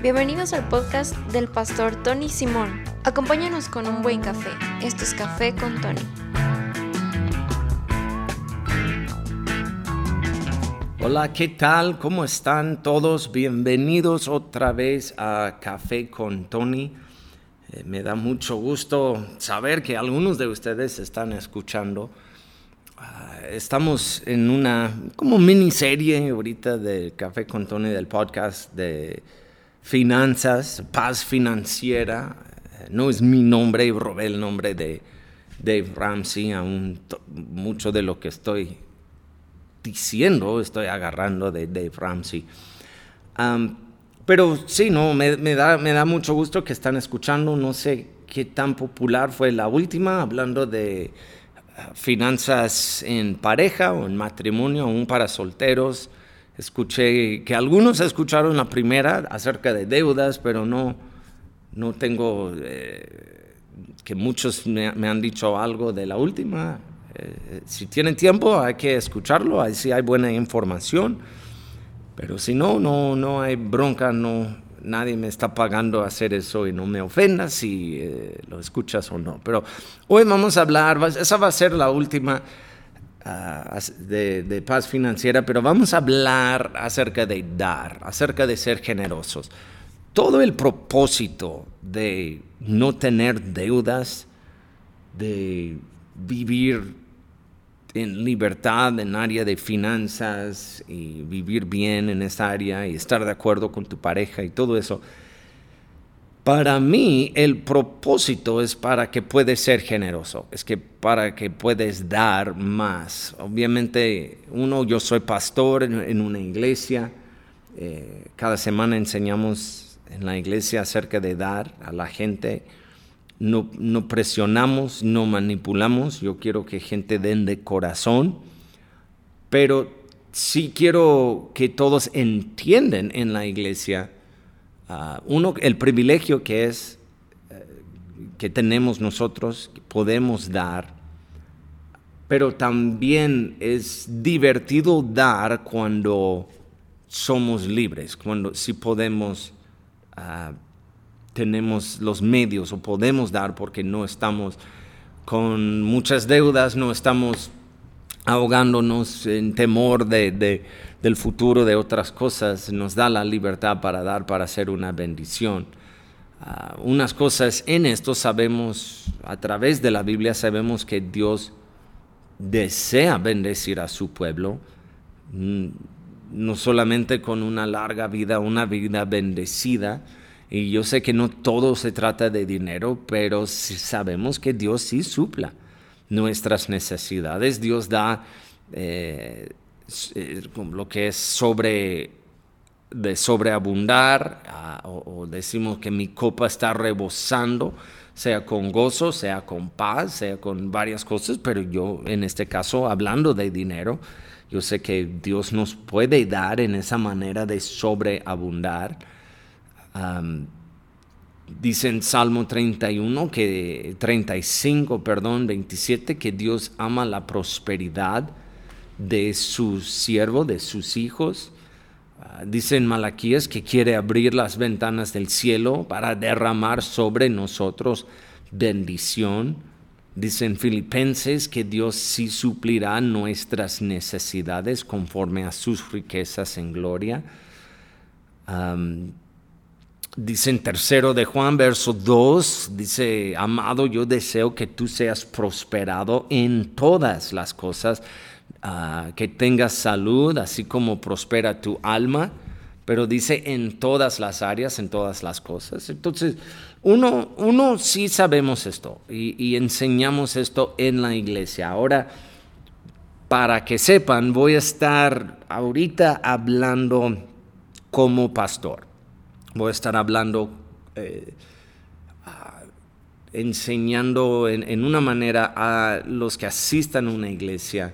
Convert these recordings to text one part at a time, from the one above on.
Bienvenidos al podcast del pastor Tony Simón. Acompáñanos con un buen café. Esto es Café con Tony. Hola, ¿qué tal? ¿Cómo están todos? Bienvenidos otra vez a Café con Tony. Eh, me da mucho gusto saber que algunos de ustedes están escuchando. Ah, estamos en una como miniserie ahorita de Café con Tony del podcast de finanzas, paz financiera. Eh, no es mi nombre, robé el nombre de Dave Ramsey, aún mucho de lo que estoy diciendo estoy agarrando de Dave Ramsey. pero sí, no, me, da, me da mucho gusto que están escuchando. No sé qué tan popular fue la última, hablando de ah, finanzas en pareja o en matrimonio, aún para solteros. Escuché que algunos escucharon la primera acerca de deudas, pero no, no tengo eh, que muchos me, han dicho algo de la última. Eh, si tienen tiempo hay que escucharlo, ahí sí hay buena información, pero si no, no, no hay bronca, no, nadie me está pagando hacer eso y no me ofendas si eh, lo escuchas o no. Pero hoy vamos a hablar, esa va a ser la última de, paz financiera, pero vamos a hablar acerca de dar, acerca de ser generosos. Todo el propósito de no tener deudas, de vivir en libertad en área de finanzas y vivir bien en esa área y estar de acuerdo con tu pareja y todo eso, para mí el propósito es para que puedes ser generoso, es que para que puedes dar más. Obviamente, uno, yo soy pastor en, una iglesia, eh, cada semana enseñamos en la iglesia acerca de dar a la gente. No, no presionamos, no manipulamos, yo quiero que gente den de corazón, pero sí quiero que todos entiendan en la iglesia Ah, uno, el privilegio que es eh, que tenemos nosotros, podemos dar, pero también es divertido dar cuando somos libres, cuando si podemos, uh, tenemos los medios o podemos dar porque no estamos con muchas deudas, no estamos ahogándonos en temor de, del futuro de otras cosas, nos da la libertad para dar, para hacer una bendición. Ah, unas cosas en esto sabemos, a través de la Biblia sabemos que Dios desea bendecir a su pueblo, mm, no solamente con una larga vida, una vida bendecida, y yo sé que no todo se trata de dinero, pero sabemos que Dios sí supla nuestras necesidades. Dios da eh, eh, lo que es sobre de sobreabundar ah, o, decimos que mi copa está rebosando, sea con gozo, sea con paz, sea con varias cosas, pero yo en este caso hablando de dinero, yo sé que Dios nos puede dar en esa manera de sobreabundar. Dice en Salmo 31 que 35, perdón, 27 que Dios ama la prosperidad de su siervo, de sus hijos. Ah, dice en Malaquías que quiere abrir las ventanas del cielo para derramar sobre nosotros bendición. Dice en Filipenses que Dios sí suplirá nuestras necesidades conforme a sus riquezas en gloria. Dice en tercero de Juan, verso 2, dice, amado, yo deseo que tú seas prosperado en todas las cosas, ah, que tengas salud, así como prospera tu alma, pero dice en todas las áreas, en todas las cosas. Entonces, uno, uno sí sabemos esto y, enseñamos esto en la iglesia. Ahora, para que sepan, voy a estar ahorita hablando como pastor voy a estar hablando, eh, enseñando en, una manera a los que asistan a una iglesia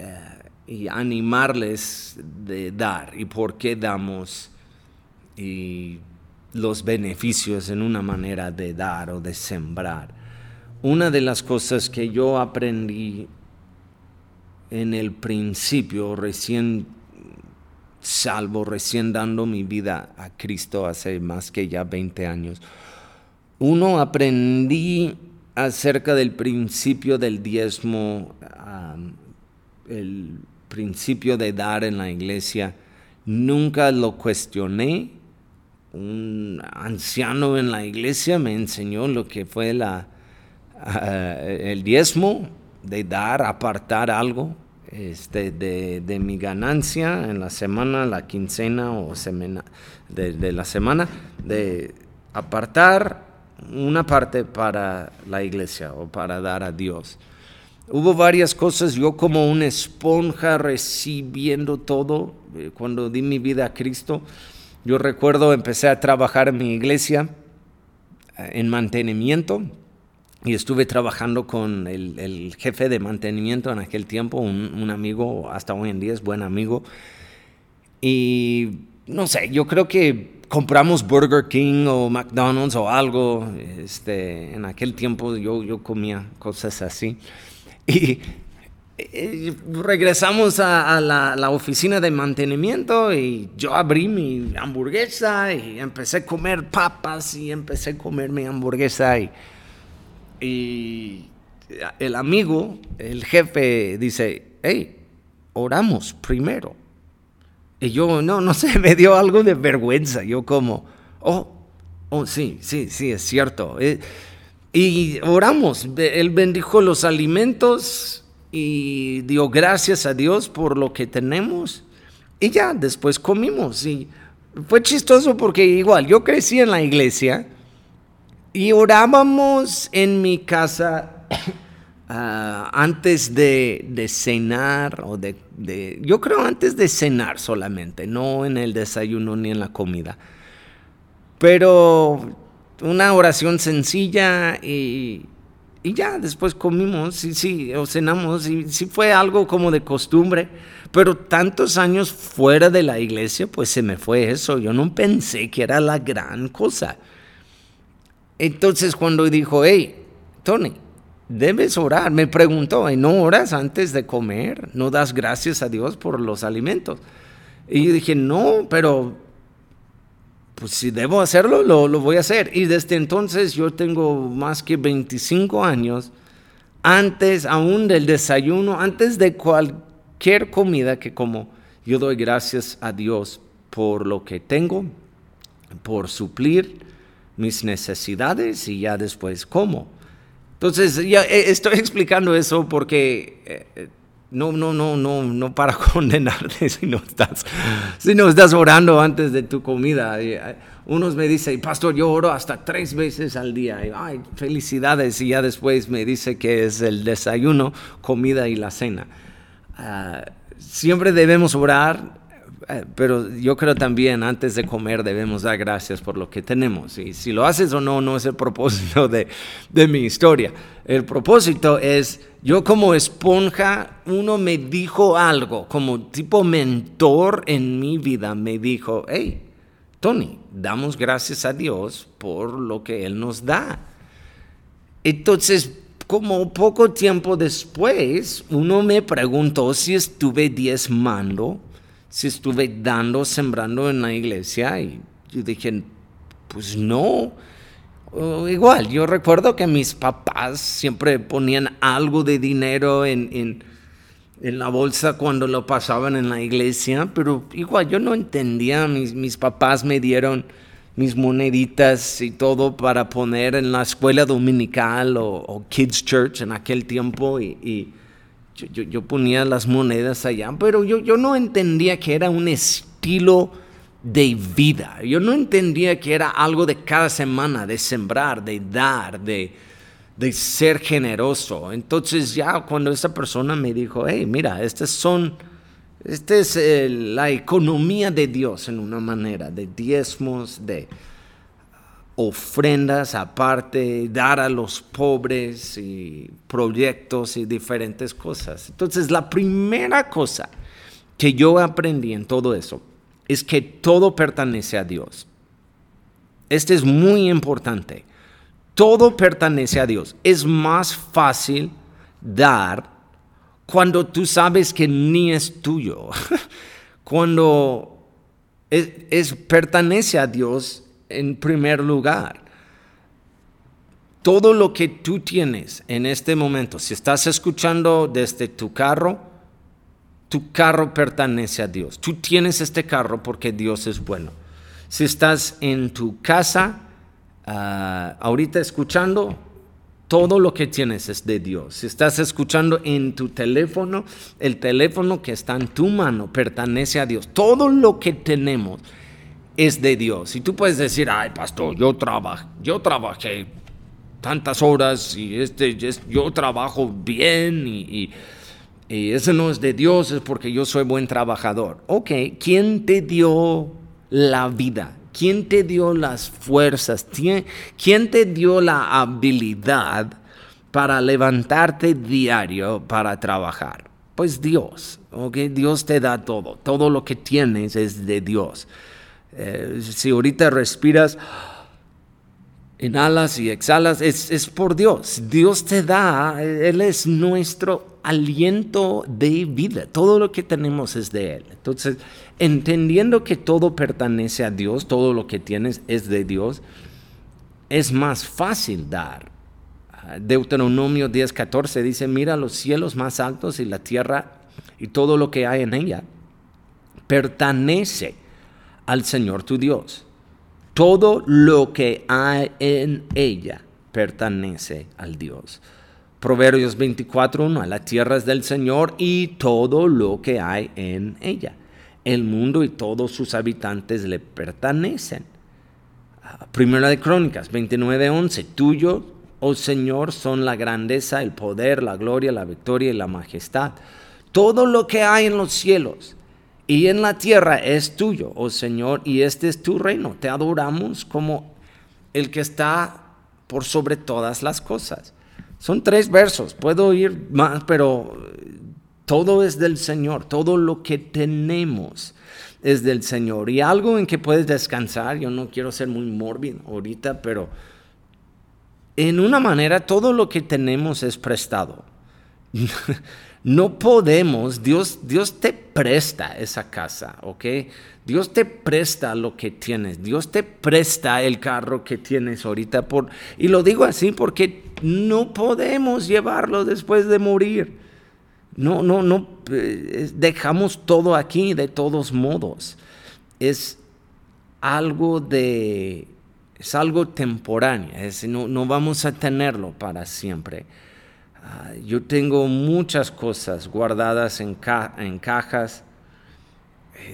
eh, y animarles de dar y por qué damos y los beneficios en una manera de dar o de sembrar. Una de las cosas que yo aprendí en el principio, recién salvo, recién dando mi vida a Cristo hace más que ya 20 años. Uno, aprendí acerca del principio del diezmo, el principio de dar en la iglesia. Nunca lo cuestioné. Un anciano en la iglesia me enseñó lo que fue la, ah, el diezmo, de dar, apartar algo este, de, mi ganancia en la semana, la quincena o semana, de, la semana, de apartar una parte para la iglesia o para dar a Dios. Hubo varias cosas, yo como una esponja recibiendo todo, eh, cuando di mi vida a Cristo, yo recuerdo empecé a trabajar en mi iglesia eh, en mantenimiento, y estuve trabajando con el, jefe de mantenimiento en aquel tiempo, un, amigo, hasta hoy en día es buen amigo. Y no sé, yo creo que compramos Burger King o McDonald's o algo. Este, en aquel tiempo yo, yo comía cosas así. Y, regresamos a, la, oficina de mantenimiento y yo abrí mi hamburguesa y empecé a comer papas y empecé a comer mi hamburguesa y y el amigo, el jefe, dice, hey, oramos primero. Y yo, no, no sé, me dio algo de vergüenza. Yo como, oh, oh, sí, sí, sí, es cierto. Eh, y oramos. Él bendijo los alimentos y dio gracias a Dios por lo que tenemos. Y ya, después comimos. Y fue chistoso porque igual, yo crecí en la iglesia y orábamos en mi casa ah, antes de, cenar, o de, yo creo antes de cenar solamente, no en el desayuno ni en la comida. Pero una oración sencilla y, y ya, después comimos, sí, sí, o cenamos, y sí fue algo como de costumbre, pero tantos años fuera de la iglesia, pues se me fue eso, yo no pensé que era la gran cosa. Entonces cuando dijo, hey, Tony, debes orar, me preguntó, ¿no oras antes de comer? ¿No das gracias a Dios por los alimentos? Y dije, no, pero pues si debo hacerlo, lo, lo, voy a hacer. Y desde entonces yo tengo más que 25 años, antes aún del desayuno, antes de cualquier comida que como, yo doy gracias a Dios por lo que tengo, por suplir mis necesidades y ya después cómo. Entonces, ya eh, estoy explicando eso porque eh, no, no, no, no, no para condenarte si no estás, si no estás orando antes de tu comida. Eh, unos me dicen, pastor, yo oro hasta tres veces al día. Y, Ay, felicidades. Y ya después me dice que es el desayuno, comida y la cena. Ah, siempre debemos orar pero yo creo también antes de comer debemos dar gracias por lo que tenemos. Y si lo haces o no, no es el propósito de, de mi historia. El propósito es, yo como esponja, uno me dijo algo, como tipo mentor en mi vida, me dijo, hey, Tony, damos gracias a Dios por lo que Él nos da. Entonces, como poco tiempo después, uno me preguntó si estuve diezmando si estuve dando, sembrando en la iglesia y yo dije, pues no. igual, yo recuerdo que mis papás siempre ponían algo de dinero en, en, la bolsa cuando lo pasaban en la iglesia, pero igual yo no entendía, mis, mis papás me dieron mis moneditas y todo para poner en la escuela dominical o, Kids Church en aquel tiempo y yo, ponía las monedas allá, pero yo, yo no entendía que era un estilo de vida. Yo no entendía que era algo de cada semana, de sembrar, de dar, de, de ser generoso. Entonces ya cuando esa persona me dijo, hey, mira, estas son, esta es la economía de Dios en una manera, de diezmos, de ofrendas aparte, dar a los pobres y proyectos y diferentes cosas. Entonces, la primera cosa que yo aprendí en todo eso es que todo pertenece a Dios. Este es muy importante. Todo pertenece a Dios. Es más fácil dar cuando tú sabes que ni es tuyo. cuando es, pertenece a Dios en primer lugar. Todo lo que tú tienes en este momento, si estás escuchando desde tu carro, tu carro pertenece a Dios. Tú tienes este carro porque Dios es bueno. Si estás en tu casa, ah, ahorita escuchando, todo lo que tienes es de Dios. Si estás escuchando en tu teléfono, el teléfono que está en tu mano pertenece a Dios. Todo lo que tenemos es de Dios. Y tú puedes decir, ay, pastor, yo trabajo, yo trabajé tantas horas y este, yo trabajo bien y, y ese no es de Dios, es porque yo soy buen trabajador. Ok, ¿quién te dio la vida? ¿Quién te dio las fuerzas? ¿Quién te dio la habilidad para levantarte diario para trabajar? Pues Dios, ¿ok? Dios te da todo. Todo lo que tienes es de Dios. Eh, si ahorita respiras, inhalas y exhalas, es, es por Dios. Dios te da, Él es nuestro aliento de vida. Todo lo que tenemos es de Él. Entonces, entendiendo que todo pertenece a Dios, todo lo que tienes es de Dios, es más fácil dar. Deuteronomio 10:14 dice, mira los cielos más altos y la tierra y todo lo que hay en ella pertenece al Señor tu Dios. Todo lo que hay en ella pertenece al Dios. Proverbios 24:1, la tierra es del Señor y todo lo que hay en ella el mundo y todos sus habitantes le pertenecen. Ah, Primera de Crónicas 29:11, tuyo, oh Señor, son la grandeza, el poder, la gloria, la victoria y la majestad. Todo lo que hay en los cielos y en la tierra es tuyo, oh Señor, y este es tu reino. Te adoramos como el que está por sobre todas las cosas. Son tres versos, puedo ir más, pero todo es del Señor, todo lo que tenemos es del Señor. Y algo en que puedes descansar, yo no quiero ser muy mórbido ahorita, pero en una manera todo lo que tenemos es prestado. No podemos, Dios, Dios te presta esa casa, ¿ok? Dios te presta lo que tienes, Dios te presta el carro que tienes ahorita. Por, y lo digo así porque no podemos llevarlo después de morir. No, no, no, eh, dejamos todo aquí de todos modos. Es algo de, es algo temporáneo, es, no, no vamos a tenerlo para siempre. Ah, yo tengo muchas cosas guardadas en, en cajas,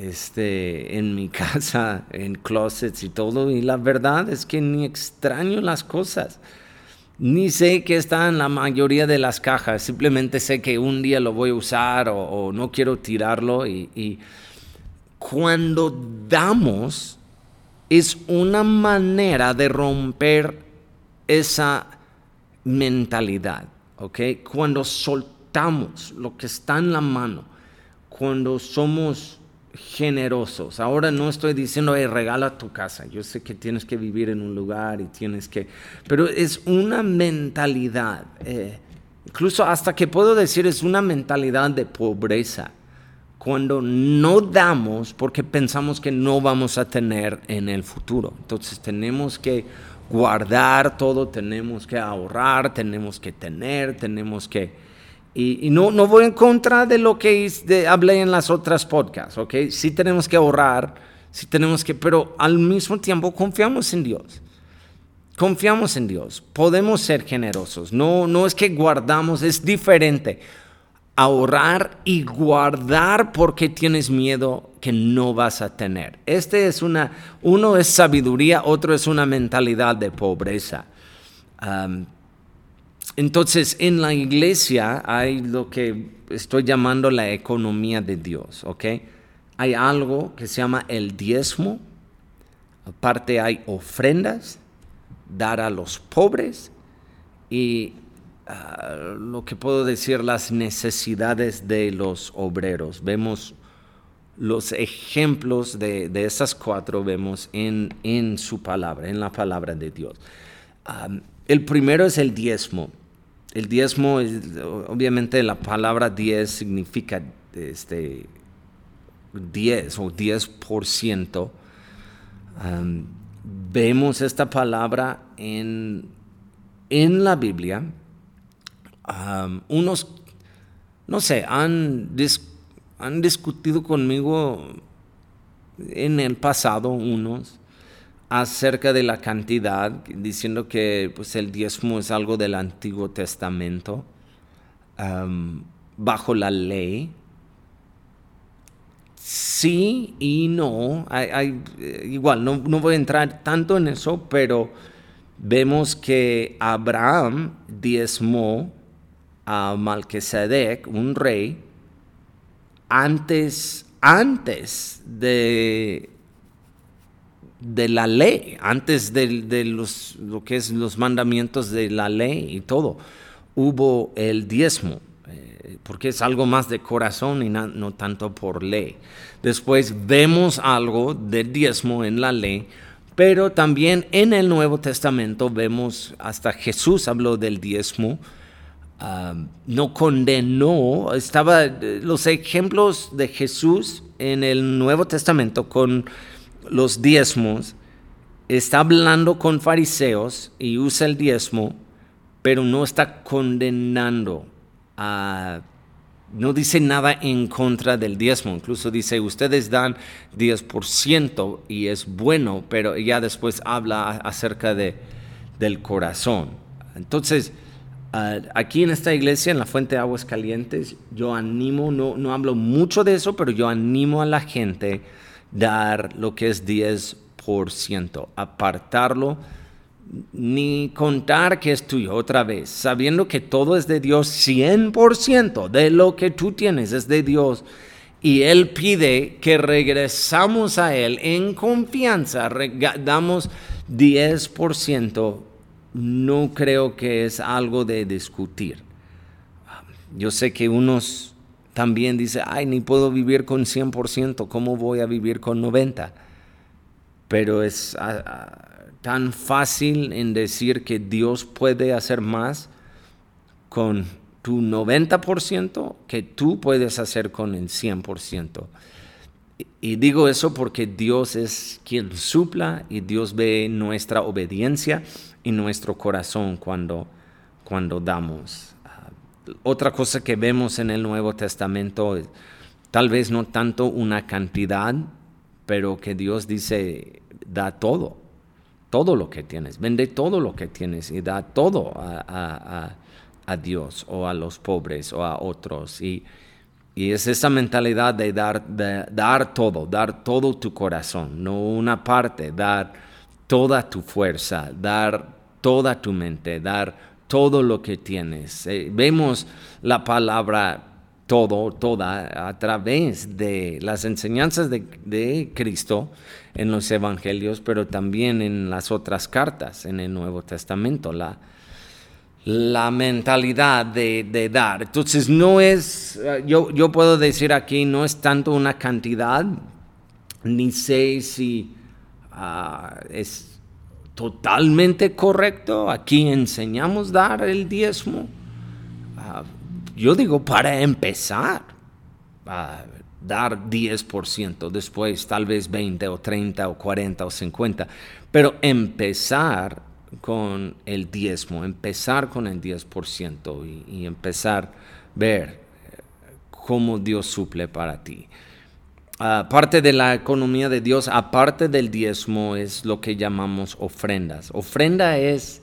este, en mi casa, en closets y todo, y la verdad es que ni extraño las cosas. Ni sé qué está en la mayoría de las cajas, simplemente sé que un día lo voy a usar o, no quiero tirarlo. Y, cuando damos es una manera de romper esa mentalidad, ¿ok? Cuando soltamos lo que está en la mano, cuando somos generosos. Ahora no estoy diciendo, regala tu casa. Yo sé que tienes que vivir en un lugar y tienes que... Pero es una mentalidad, eh, incluso hasta que puedo decir es una mentalidad de pobreza. Cuando no damos porque pensamos que no vamos a tener en el futuro. Entonces tenemos que guardar todo, tenemos que ahorrar, tenemos que tener, tenemos que y, no, no voy en contra de lo que hablé en las otras podcasts, ¿ok? Sí tenemos que ahorrar, sí tenemos que, pero al mismo tiempo confiamos en Dios. Confiamos en Dios, podemos ser generosos, no, no es que guardamos, es diferente. Ahorrar y guardar porque tienes miedo que no vas a tener. Este es una, uno es sabiduría, otro es una mentalidad de pobreza. Entonces, en la iglesia hay lo que estoy llamando la economía de Dios, ¿ok? Hay algo que se llama el diezmo, aparte hay ofrendas, dar a los pobres y ah, lo que puedo decir, las necesidades de los obreros. Vemos los ejemplos de, esas cuatro, vemos en, en, su palabra, en la palabra de Dios. Ah, el primero es el diezmo. El diezmo, obviamente la palabra diez significa este, 10 o 10%. vemos esta palabra en, en la Biblia. Unos, no sé, han, han discutido conmigo en el pasado unos acerca de la cantidad, diciendo que pues, el diezmo es algo del Antiguo Testamento, bajo la ley. Sí y no, igual, no, no, voy a entrar tanto en eso, pero vemos que Abraham diezmó a Malquisedec, un rey, antes, antes de de la ley, antes de, los, lo que es los mandamientos de la ley y todo, hubo el diezmo, eh, porque es algo más de corazón y no, tanto por ley. Después vemos algo del diezmo en la ley, pero también en el Nuevo Testamento vemos, hasta Jesús habló del diezmo, no condenó, estaba los ejemplos de Jesús en el Nuevo Testamento con los diezmos, está hablando con fariseos y usa el diezmo, pero no está condenando. No dice nada en contra del diezmo, incluso dice, ustedes dan 10% y es bueno, pero ya después habla acerca de, del corazón. Entonces, aquí en esta iglesia, en la Fuente de Aguas Calientes, yo animo, no, no hablo mucho de eso, pero yo animo a la gente dar lo que es 10%, apartarlo, ni contar que es tuyo otra vez, sabiendo que todo es de Dios, 100% de lo que tú tienes es de Dios. Y Él pide que regresamos a Él en confianza, damos 10%, no creo que es algo de discutir. Yo sé que unos también dice, ay, ni puedo vivir con 100%, ¿cómo voy a vivir con 90%? Pero es ah, ah, tan fácil en decir que Dios puede hacer más con tu 90% que tú puedes hacer con el 100%. Y digo eso porque Dios es quien supla y Dios ve nuestra obediencia y nuestro corazón cuando, cuando damos otra cosa que vemos en el Nuevo Testamento, tal vez no tanto una cantidad, pero que Dios dice, da todo, todo lo que tienes, vende todo lo que tienes y da todo a, Dios o a los pobres o a otros. Y, es esa mentalidad de dar, de dar todo, dar todo tu corazón, no una parte, dar toda tu fuerza, dar toda tu mente, dar todo lo que tienes. Eh, vemos la palabra todo, toda, a través de las enseñanzas de, Cristo en los evangelios, pero también en las otras cartas en el Nuevo Testamento, la, la mentalidad de, dar. Entonces no es, eh, yo, yo puedo decir aquí, no es tanto una cantidad, ni sé si ah, es totalmente correcto. Aquí enseñamos dar el diezmo. Ah, yo digo para empezar, a dar 10%, después tal vez 20 o 30 o 40 o 50, pero empezar con el diezmo, empezar con el 10% y, y empezar a ver eh, cómo Dios suple para ti. Ah, parte de la economía de Dios, aparte del diezmo, es lo que llamamos ofrendas. Ofrenda es,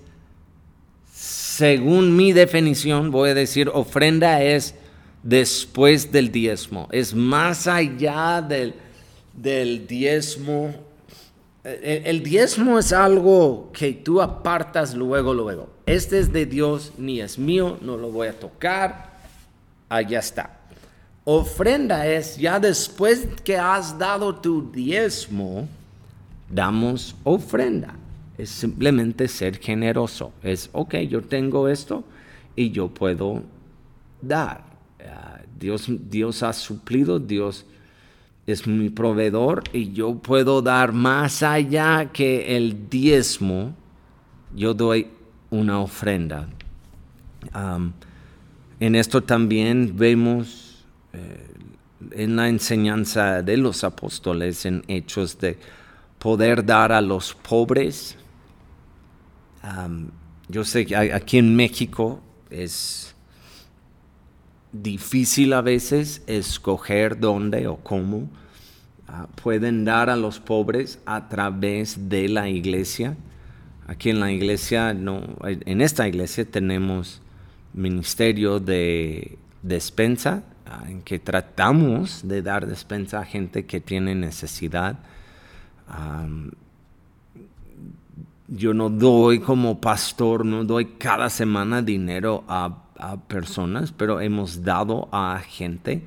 según mi definición, voy a decir, ofrenda es después del diezmo, es más allá del, del diezmo. El, el, diezmo es algo que tú apartas luego, luego. Este es de Dios, ni es mío, no lo voy a tocar, allá está. Ofrenda es ya después que has dado tu diezmo, damos ofrenda. Es simplemente ser generoso. Es, ok, yo tengo esto y yo puedo dar. Ah, Dios, Dios ha suplido, Dios es mi proveedor y yo puedo dar más allá que el diezmo. Yo doy una ofrenda. en esto también vemos eh, en la enseñanza de los apóstoles en hechos de poder dar a los pobres. yo sé que aquí en México es difícil a veces escoger dónde o cómo ah, pueden dar a los pobres a través de la iglesia. Aquí en la iglesia, no, en esta iglesia tenemos ministerio de despensa, ah, en que tratamos de dar despensa a gente que tiene necesidad. yo no doy como pastor, no doy cada semana dinero a, personas, pero hemos dado a gente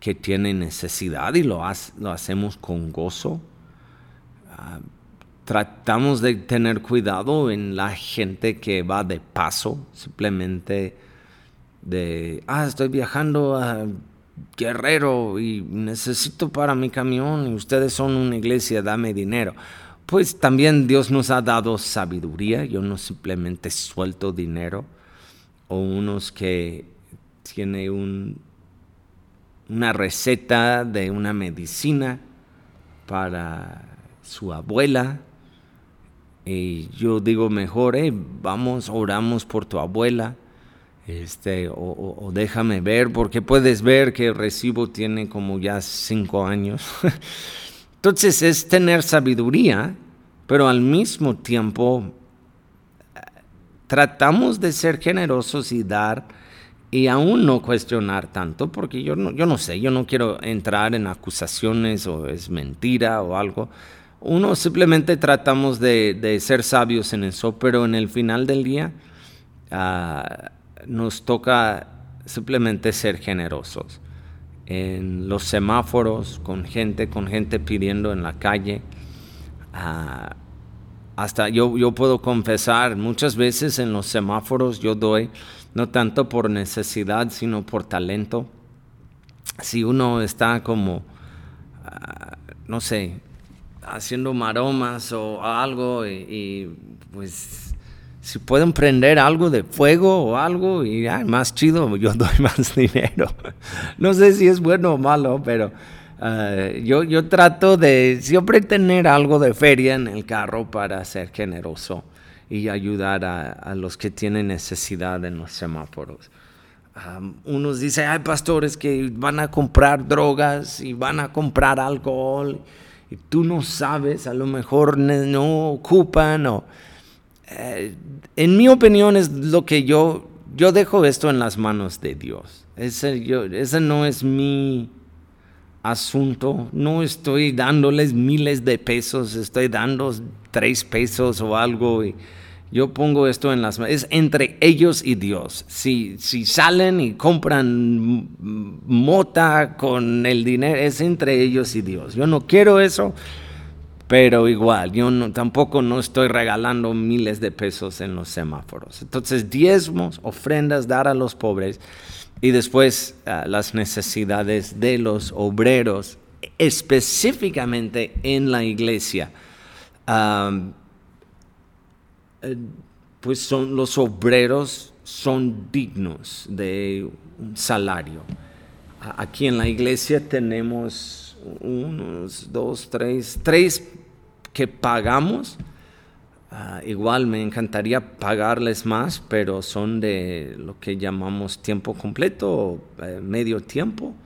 que tiene necesidad y lo, hacemos con gozo. Ah, tratamos de tener cuidado en la gente que va de paso, simplemente de, ah, estoy viajando a Guerrero y necesito para mi camión y ustedes son una iglesia, dame dinero. Pues también Dios nos ha dado sabiduría, yo no simplemente suelto dinero, o unos que tiene un, una receta de una medicina para su abuela, y yo digo mejor, eh, vamos, oramos por tu abuela este, o, déjame ver, porque puedes ver que el recibo tiene como ya cinco años. Entonces es tener sabiduría, pero al mismo tiempo eh, tratamos de ser generosos y dar y aún no cuestionar tanto, porque yo no, yo no sé, yo no quiero entrar en acusaciones o es mentira o algo. Uno simplemente tratamos de, ser sabios en eso, pero en el final del día... Ah, nos toca simplemente ser generosos. En los semáforos, con gente, con gente pidiendo en la calle. Ah, hasta yo, yo puedo confesar, muchas veces en los semáforos yo doy, no tanto por necesidad, sino por talento. Si uno está como, ah, no sé, haciendo maromas o algo y pues si pueden prender algo de fuego o algo y más chido, yo doy más dinero. no sé si es bueno o malo, pero eh, yo, yo trato de siempre tener algo de feria en el carro para ser generoso y ayudar a, los que tienen necesidad en los semáforos. unos dicen, hay pastores que van a comprar drogas y van a comprar alcohol y tú no sabes, a lo mejor no ocupan o eh, en mi opinión es lo que yo, yo dejo esto en las manos de Dios. Ese, yo, ese no es mi asunto. No estoy dándoles miles de pesos, estoy dando tres pesos o algo. Y yo pongo esto en las manos. Es entre ellos y Dios. Si, si salen y compran mota con el dinero, es entre ellos y Dios. Yo no quiero eso pero igual, yo tampoco no estoy regalando miles de pesos en los semáforos. Entonces, diezmos, ofrendas, dar a los pobres y después ah, las necesidades de los obreros, específicamente en la iglesia. Eh, pues son los obreros son dignos de un salario. Aquí en la iglesia tenemos unos, dos, tres, tres que pagamos. Ah, igual me encantaría pagarles más, pero son de lo que llamamos tiempo completo o eh, medio tiempo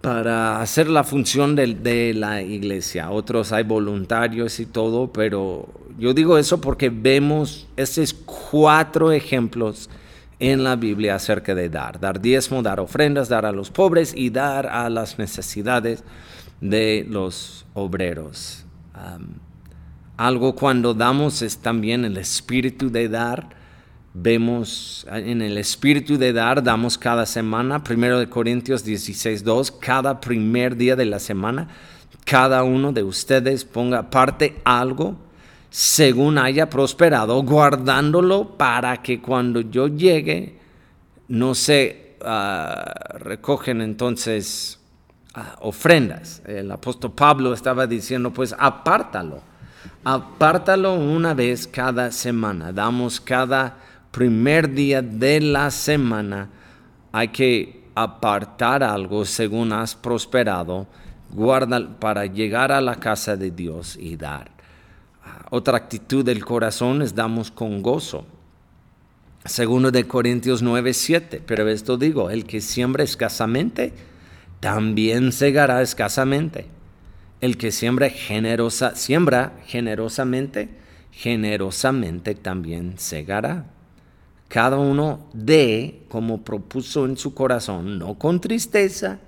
para hacer la función de, de, la iglesia. Otros hay voluntarios y todo, pero yo digo eso porque vemos esos cuatro ejemplos en la Biblia acerca de dar. Dar diezmo, dar ofrendas, dar a los pobres y dar a las necesidades de los obreros algo cuando damos es también el espíritu de dar. Vemos en el espíritu de dar, damos cada semana, primero de Corintios 16, 2, cada primer día de la semana, cada uno de ustedes ponga parte algo según haya prosperado, guardándolo para que cuando yo llegue, no se ah, recogen entonces ofrendas. El apóstol Pablo estaba diciendo, pues apártalo, apártalo una vez cada semana. Damos cada primer día de la semana. Hay que apartar algo según has prosperado, guarda para llegar a la casa de Dios y dar. Otra actitud del corazón es damos con gozo. Segundo de Corintios 9, 7. Pero esto digo, el que siembra escasamente, también segará escasamente. El que siembra, generosa, siembra generosamente, generosamente también segará. Cada uno dé como propuso en su corazón, no con tristeza,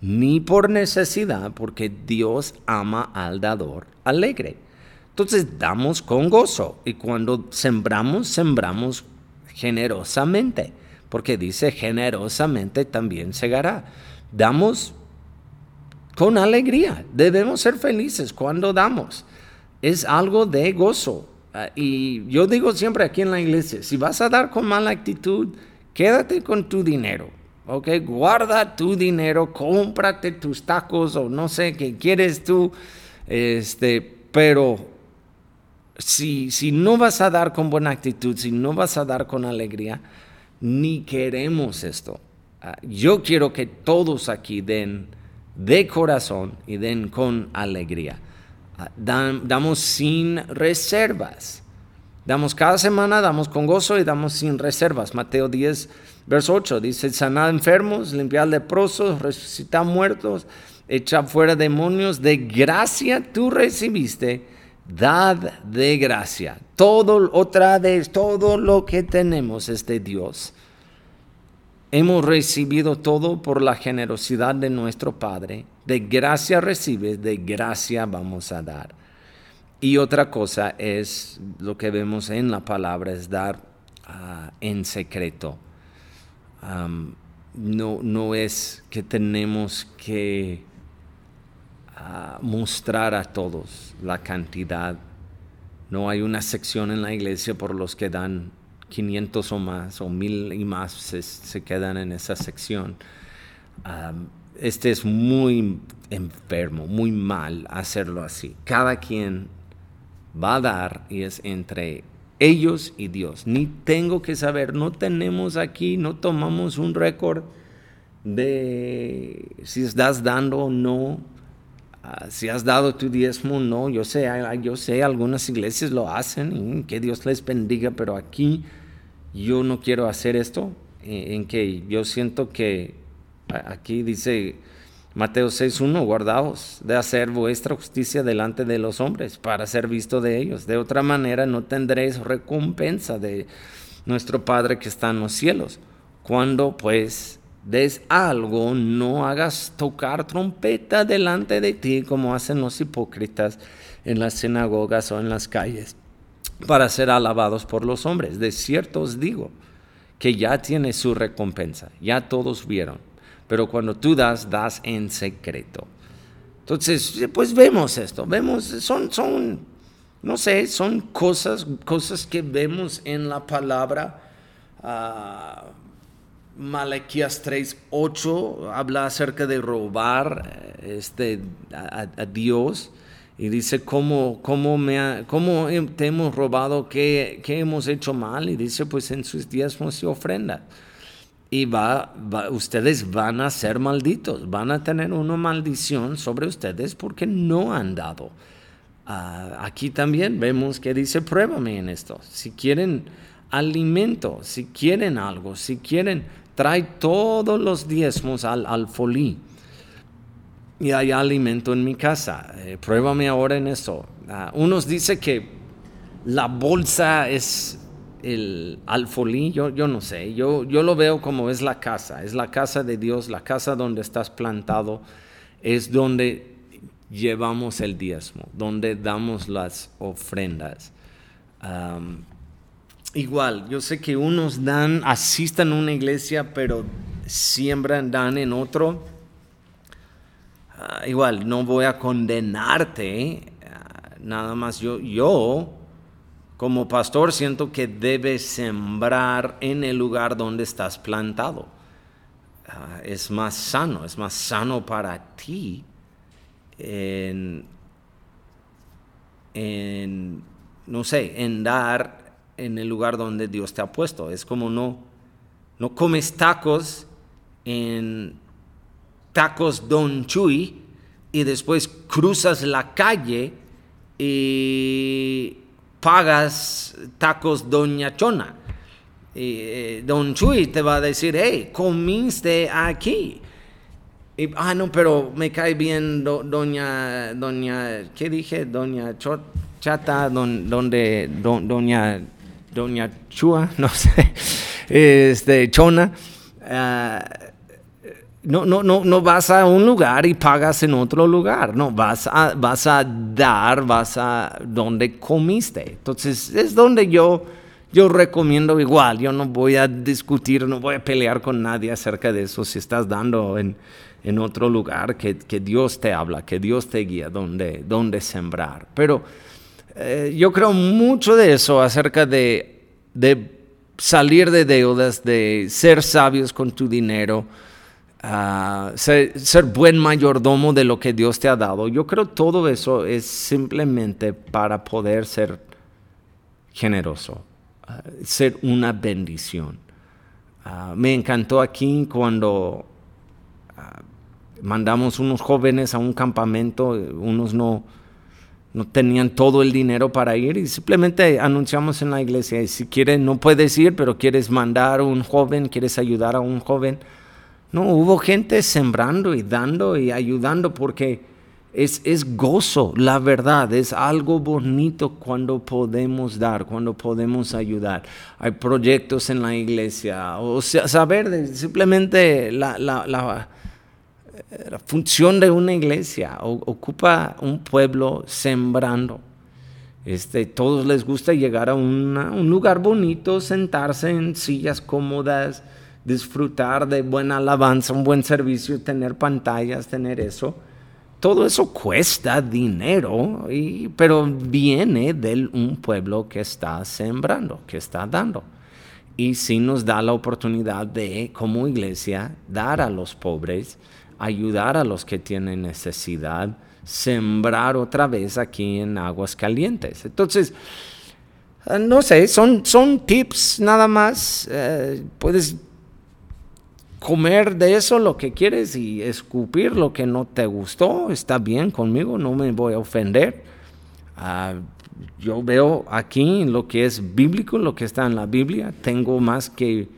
ni por necesidad, porque Dios ama al dador alegre. Entonces damos con gozo y cuando sembramos, sembramos generosamente, porque dice generosamente también segará. Damos con alegría, debemos ser felices cuando damos. Es algo de gozo. Ah, y yo digo siempre aquí en la iglesia, si vas a dar con mala actitud, quédate con tu dinero. ¿ok? Guarda tu dinero, cómprate tus tacos o no sé qué quieres tú, este, pero si, si no vas a dar con buena actitud, si no vas a dar con alegría, ni queremos esto. Ah, yo quiero que todos aquí den de corazón y den con alegría. Ah, damos sin reservas. Damos cada semana, damos con gozo y damos sin reservas. Mateo 10, verso 8 dice, sanad enfermos, limpiar leprosos, resucitar muertos, echar fuera demonios. De gracia tú recibiste dad de gracia. Todo, otra vez, todo lo que tenemos es de Dios. Hemos recibido todo por la generosidad de nuestro Padre. De gracia recibes, de gracia vamos a dar. Y otra cosa es lo que vemos en la palabra, es dar ah, en secreto. no, no es que tenemos que mostrar a todos la cantidad. No hay una sección en la iglesia por los que dan 500 o más o mil y más se, quedan en esa sección. este es muy enfermo, muy mal hacerlo así. Cada quien va a dar y es entre ellos y Dios. Ni tengo que saber, no tenemos aquí, no tomamos un récord de si estás dando o no Ah, si has dado tu diezmo, no, yo sé, yo sé, algunas iglesias lo hacen y que Dios les bendiga, pero aquí yo no quiero hacer esto, en, en que yo siento que aquí dice Mateo 6.1, guardaos de hacer vuestra justicia delante de los hombres para ser visto de ellos. De otra manera no tendréis recompensa de nuestro Padre que está en los cielos. Cuando pues des algo, no hagas tocar trompeta delante de ti como hacen los hipócritas en las sinagogas o en las calles para ser alabados por los hombres. De cierto os digo que ya tiene su recompensa, ya todos vieron, pero cuando tú das, das en secreto. Entonces, pues vemos esto, vemos, son, son, no sé, son cosas, cosas que vemos en la palabra. Uh, Malaquías 3:8 habla acerca de robar este, a, Dios y dice cómo, cómo, me cómo te hemos robado, ¿Qué, ¿Qué, hemos hecho mal y dice pues en sus diezmos y ofrendas. Y va, ustedes van a ser malditos, van a tener una maldición sobre ustedes porque no han dado. Ah, aquí también vemos que dice, pruébame en esto. Si quieren alimento, si quieren algo, si quieren trae todos los diezmos al, al folí y hay alimento en mi casa. Eh, pruébame ahora en eso. Uh, unos dicen que la bolsa es el alfolí, yo, yo no sé, yo, yo lo veo como es la casa, es la casa de Dios, la casa donde estás plantado, es donde llevamos el diezmo, donde damos las ofrendas. Igual, yo sé que unos dan, asistan a una iglesia, pero siembran, dan en otro. Ah, igual, no voy a condenarte, ah, nada más yo, yo como pastor siento que debes sembrar en el lugar donde estás plantado. Ah, es más sano, es más sano para ti en, en no sé, en dar en el lugar donde Dios te ha puesto. Es como no, no comes tacos en Tacos Don Chuy y después cruzas la calle y pagas Tacos Doña Chona. Y, eh, don Chuy te va a decir, hey, comiste aquí. Y, ah, no, pero me cae bien doña, doña, ¿qué dije? Doña Chata, don, donde, doña, doña Chua, no sé, este, Chona. Ah, no, no, no, no vas a un lugar y pagas en otro lugar, no, vas a, vas a dar, vas a donde comiste. Entonces es donde yo, yo recomiendo igual, yo no voy a discutir, no voy a pelear con nadie acerca de eso si estás dando en, en otro lugar, que, que, Dios te habla, que Dios te guía donde, donde sembrar. Pero eh, yo creo mucho de eso acerca de, de salir de deudas, de ser sabios con tu dinero ser, buen mayordomo de lo que Dios te ha dado. Yo creo todo eso es simplemente para poder ser generoso, ah, ser una bendición. Ah, me encantó aquí cuando ah, mandamos unos jóvenes a un campamento, unos no, no tenían todo el dinero para ir y simplemente anunciamos en la iglesia, si quieres, no puedes ir, pero quieres mandar a un joven, quieres ayudar a un joven, no, hubo gente sembrando y dando y ayudando porque es, es, gozo, la verdad, es algo bonito cuando podemos dar, cuando podemos ayudar. Hay proyectos en la iglesia, o sea, saber simplemente la, la, función de una iglesia, ocupa un pueblo sembrando. Este, todos les gusta llegar a un lugar bonito, sentarse en sillas cómodas, disfrutar de buena alabanza, un buen servicio, tener pantallas, tener eso. Todo eso cuesta dinero, y, pero viene de un pueblo que está sembrando, que está dando. Y sí nos da la oportunidad de, como iglesia, dar a los pobres, ayudar a los que tienen necesidad, sembrar otra vez aquí en aguas calientes. Entonces, eh, no sé, son, son tips nada más. Eh, puedes comer de eso lo que quieres y escupir lo que no te gustó, está bien conmigo, no me voy a ofender. Ah, yo veo aquí lo que es bíblico, lo que está en la Biblia. Tengo más que eh,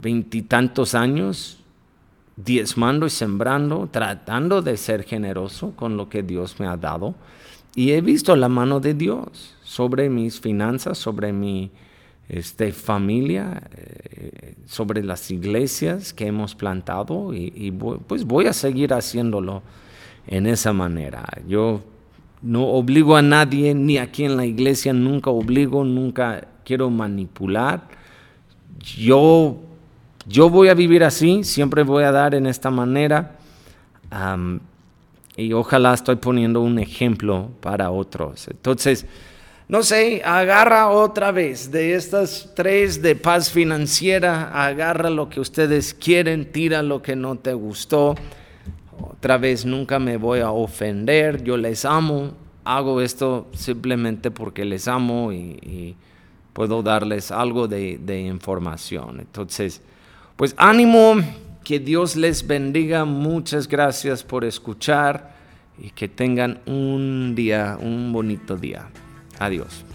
veintitantos años diezmando y sembrando, tratando de ser generoso con lo que Dios me ha dado. Y he visto la mano de Dios sobre mis finanzas, sobre mi este, familia, eh, sobre las iglesias que hemos plantado y, pues voy a seguir haciéndolo en esa manera. Yo no obligo a nadie, ni aquí en la iglesia, nunca obligo, nunca quiero manipular. Yo, yo voy a vivir así, siempre voy a dar en esta manera. y ojalá estoy poniendo un ejemplo para otros. Entonces, no sé, agarra otra vez de estas tres de paz financiera, agarra lo que ustedes quieren, tira lo que no te gustó. Otra vez nunca me voy a ofender, yo les amo, hago esto simplemente porque les amo y, puedo darles algo de, de información. Entonces, pues ánimo, que Dios les bendiga, muchas gracias por escuchar y que tengan un día, un bonito día. Adiós.